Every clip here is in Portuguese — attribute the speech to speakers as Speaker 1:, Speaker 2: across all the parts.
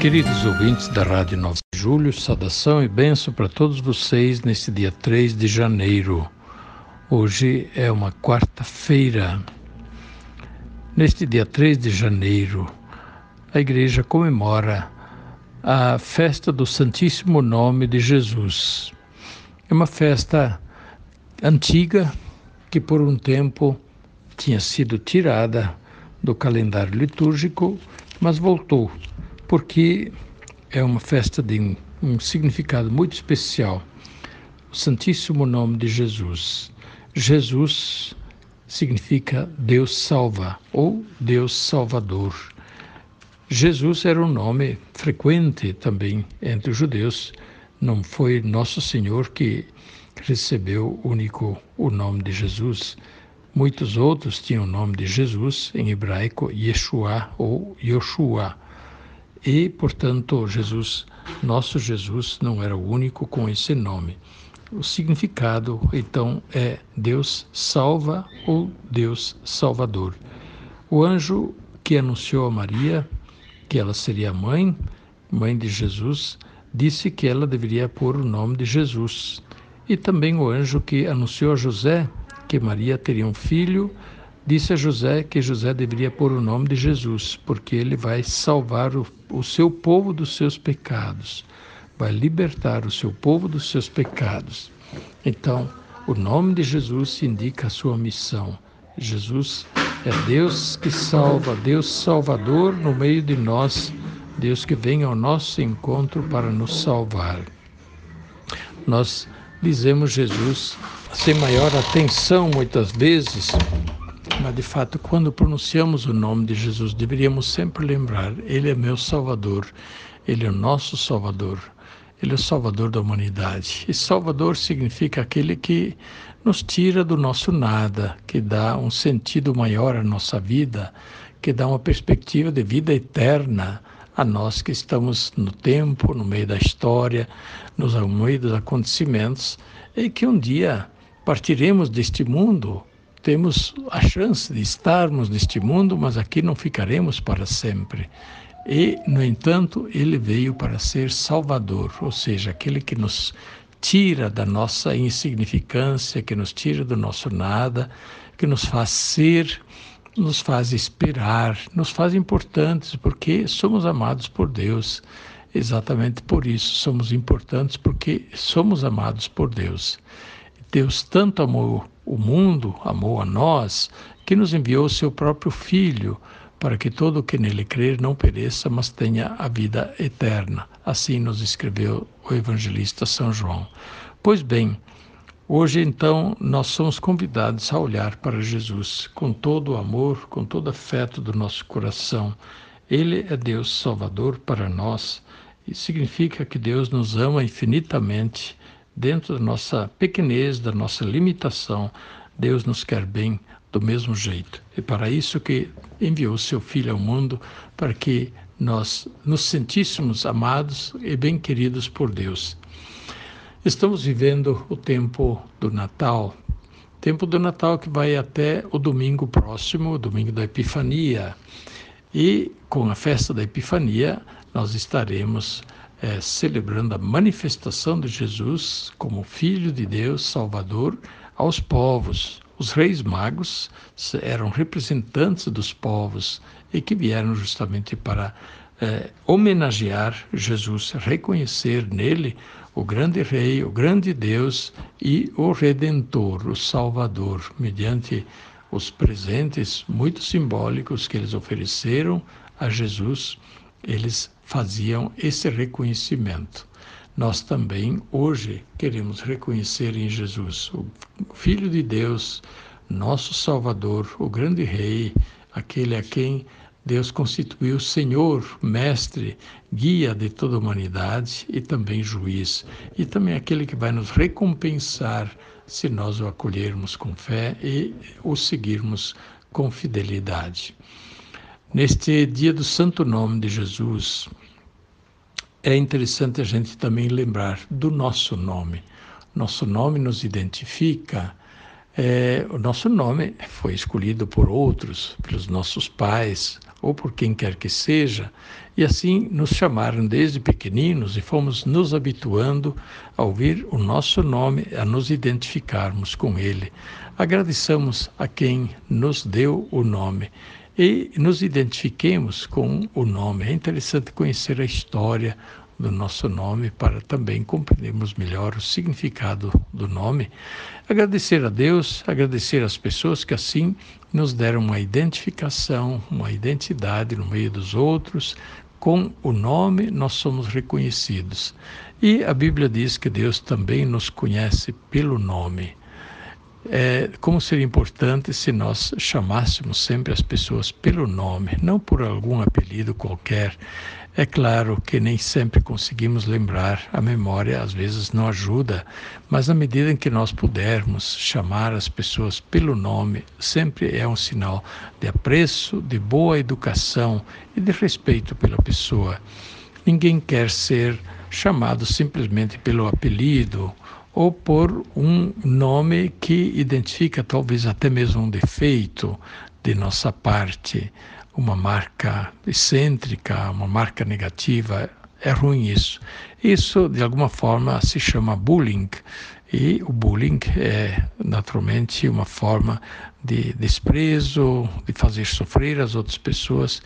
Speaker 1: Queridos ouvintes da Rádio 9 de Julho, saudação e benção para todos vocês neste dia 3 de janeiro. Hoje é uma quarta-feira. Neste dia 3 de janeiro, a igreja comemora a festa do Santíssimo Nome de Jesus. É uma festa antiga que por um tempo tinha sido tirada do calendário litúrgico, mas voltou porque é uma festa de um, um significado muito especial. O Santíssimo Nome de Jesus. Jesus significa Deus salva ou Deus Salvador. Jesus era um nome frequente também entre os judeus. Não foi Nosso Senhor que recebeu único o nome de Jesus. Muitos outros tinham o nome de Jesus, em hebraico Yeshua ou Yoshua. E, portanto, Jesus, nosso Jesus, não era o único com esse nome. O significado, então, é Deus salva ou Deus salvador. O anjo que anunciou a Maria que ela seria mãe, mãe de Jesus, disse que ela deveria pôr o nome de Jesus. E também o anjo que anunciou a José que Maria teria um filho, disse a José que José deveria pôr o nome de Jesus, porque ele vai salvar o, o seu povo dos seus pecados, vai libertar o seu povo dos seus pecados. Então, o nome de Jesus indica a sua missão. Jesus é Deus que salva, Deus Salvador no meio de nós, Deus que vem ao nosso encontro para nos salvar. Nós dizemos Jesus sem maior atenção muitas vezes, mas de fato, quando pronunciamos o nome de Jesus, deveríamos sempre lembrar: Ele é meu Salvador, Ele é o nosso Salvador, Ele é o Salvador da humanidade. E Salvador significa aquele que nos tira do nosso nada, que dá um sentido maior à nossa vida, que dá uma perspectiva de vida eterna a nós que estamos no tempo, no meio da história, nos meio dos acontecimentos, e que um dia partiremos deste mundo temos a chance de estarmos neste mundo, mas aqui não ficaremos para sempre. E, no entanto, ele veio para ser Salvador, ou seja, aquele que nos tira da nossa insignificância, que nos tira do nosso nada, que nos faz ser, nos faz esperar, nos faz importantes, porque somos amados por Deus. Exatamente por isso somos importantes, porque somos amados por Deus. Deus tanto amou o mundo, amou a nós, que nos enviou seu próprio Filho, para que todo o que nele crer não pereça, mas tenha a vida eterna. Assim nos escreveu o evangelista São João. Pois bem, hoje então nós somos convidados a olhar para Jesus com todo o amor, com todo o afeto do nosso coração. Ele é Deus Salvador para nós e significa que Deus nos ama infinitamente dentro da nossa pequenez, da nossa limitação, Deus nos quer bem do mesmo jeito. É para isso que enviou seu Filho ao mundo, para que nós nos sentíssemos amados e bem queridos por Deus. Estamos vivendo o tempo do Natal, tempo do Natal que vai até o domingo próximo, o domingo da Epifania. E com a festa da Epifania, nós estaremos é, celebrando a manifestação de Jesus como Filho de Deus, Salvador, aos povos. Os reis magos eram representantes dos povos e que vieram justamente para é, homenagear Jesus, reconhecer nele o grande Rei, o grande Deus e o Redentor, o Salvador, mediante os presentes muito simbólicos que eles ofereceram a Jesus eles faziam esse reconhecimento. Nós também, hoje, queremos reconhecer em Jesus o Filho de Deus, nosso Salvador, o grande Rei, aquele a quem Deus constituiu Senhor, Mestre, guia de toda a humanidade e também juiz, e também aquele que vai nos recompensar se nós o acolhermos com fé e o seguirmos com fidelidade. Neste dia do Santo Nome de Jesus, é interessante a gente também lembrar do nosso nome. Nosso nome nos identifica. É, o nosso nome foi escolhido por outros, pelos nossos pais ou por quem quer que seja, e assim nos chamaram desde pequeninos e fomos nos habituando a ouvir o nosso nome, a nos identificarmos com ele. Agradeçamos a quem nos deu o nome e nos identifiquemos com o nome. É interessante conhecer a história do nosso nome para também compreendermos melhor o significado do nome. Agradecer a Deus, agradecer às pessoas que assim nos deram uma identificação, uma identidade no meio dos outros. Com o nome nós somos reconhecidos. E a Bíblia diz que Deus também nos conhece pelo nome. É, como seria importante se nós chamássemos sempre as pessoas pelo nome, não por algum apelido qualquer. É claro que nem sempre conseguimos lembrar, a memória às vezes não ajuda, mas na medida em que nós pudermos chamar as pessoas pelo nome, sempre é um sinal de apreço, de boa educação e de respeito pela pessoa. Ninguém quer ser chamado simplesmente pelo apelido ou por um nome que identifica talvez até mesmo um defeito de nossa parte, uma marca excêntrica, uma marca negativa. É ruim isso. Isso, de alguma forma, se chama bullying. E o bullying é, naturalmente, uma forma de desprezo, de fazer sofrer as outras pessoas.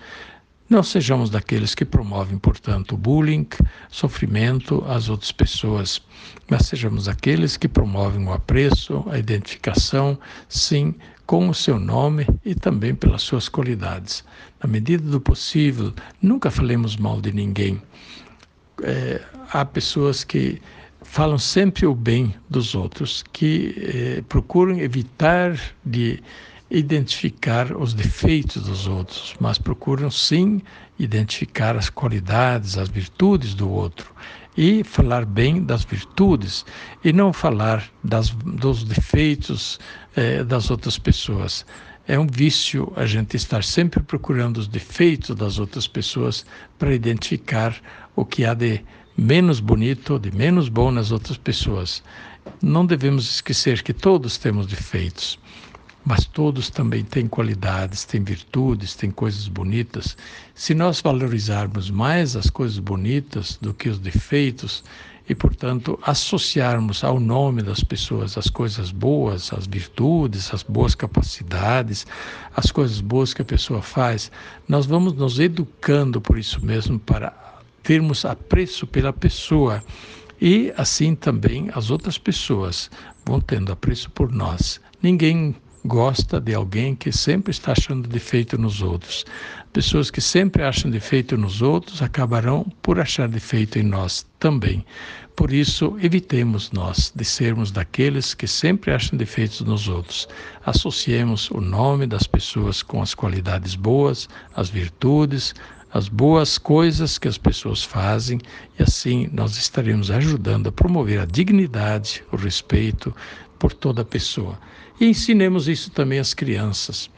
Speaker 1: Não sejamos daqueles que promovem, portanto, bullying, sofrimento às outras pessoas, mas sejamos aqueles que promovem o apreço, a identificação, sim, com o seu nome e também pelas suas qualidades. Na medida do possível, nunca falemos mal de ninguém. É, há pessoas que falam sempre o bem dos outros, que é, procuram evitar de identificar os defeitos dos outros, mas procuram sim identificar as qualidades, as virtudes do outro e falar bem das virtudes e não falar das, dos defeitos eh, das outras pessoas. É um vício a gente estar sempre procurando os defeitos das outras pessoas para identificar o que há de menos bonito, de menos bom nas outras pessoas. Não devemos esquecer que todos temos defeitos mas todos também têm qualidades, têm virtudes, têm coisas bonitas. Se nós valorizarmos mais as coisas bonitas do que os defeitos e, portanto, associarmos ao nome das pessoas as coisas boas, as virtudes, as boas capacidades, as coisas boas que a pessoa faz, nós vamos nos educando por isso mesmo para termos apreço pela pessoa. E assim também as outras pessoas vão tendo apreço por nós. Ninguém gosta de alguém que sempre está achando defeito nos outros. Pessoas que sempre acham defeito nos outros acabarão por achar defeito em nós também. Por isso, evitemos nós de sermos daqueles que sempre acham defeitos nos outros. Associemos o nome das pessoas com as qualidades boas, as virtudes, as boas coisas que as pessoas fazem e assim nós estaremos ajudando a promover a dignidade, o respeito por toda pessoa. E ensinemos isso também às crianças.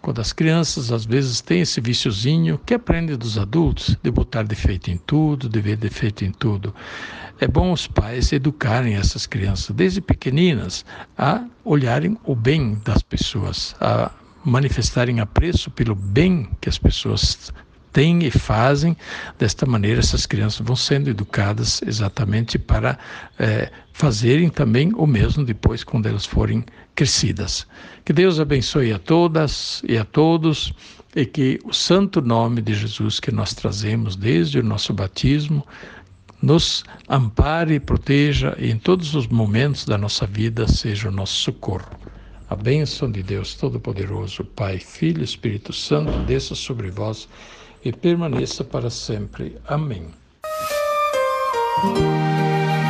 Speaker 1: Quando as crianças às vezes têm esse viciozinho que aprende dos adultos, de botar defeito em tudo, de ver defeito em tudo. É bom os pais educarem essas crianças desde pequeninas a olharem o bem das pessoas, a manifestarem apreço pelo bem que as pessoas têm e fazem. Desta maneira, essas crianças vão sendo educadas exatamente para é, fazerem também o mesmo depois, quando elas forem crescidas. Que Deus abençoe a todas e a todos e que o santo nome de Jesus que nós trazemos desde o nosso batismo nos ampare proteja e em todos os momentos da nossa vida seja o nosso socorro. A bênção de Deus Todo-Poderoso, Pai, Filho e Espírito Santo, desça sobre vós e permaneça para sempre. Amém.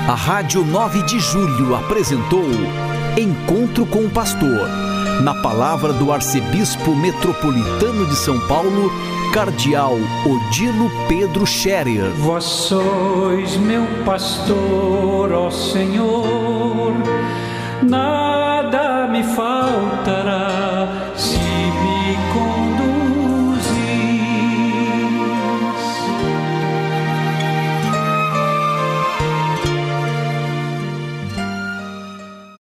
Speaker 2: A Rádio 9 de Julho apresentou Encontro com o Pastor, na palavra do Arcebispo Metropolitano de São Paulo, Cardeal Odilo Pedro Scherer.
Speaker 3: Vós sois meu pastor, ó Senhor, nada me faltará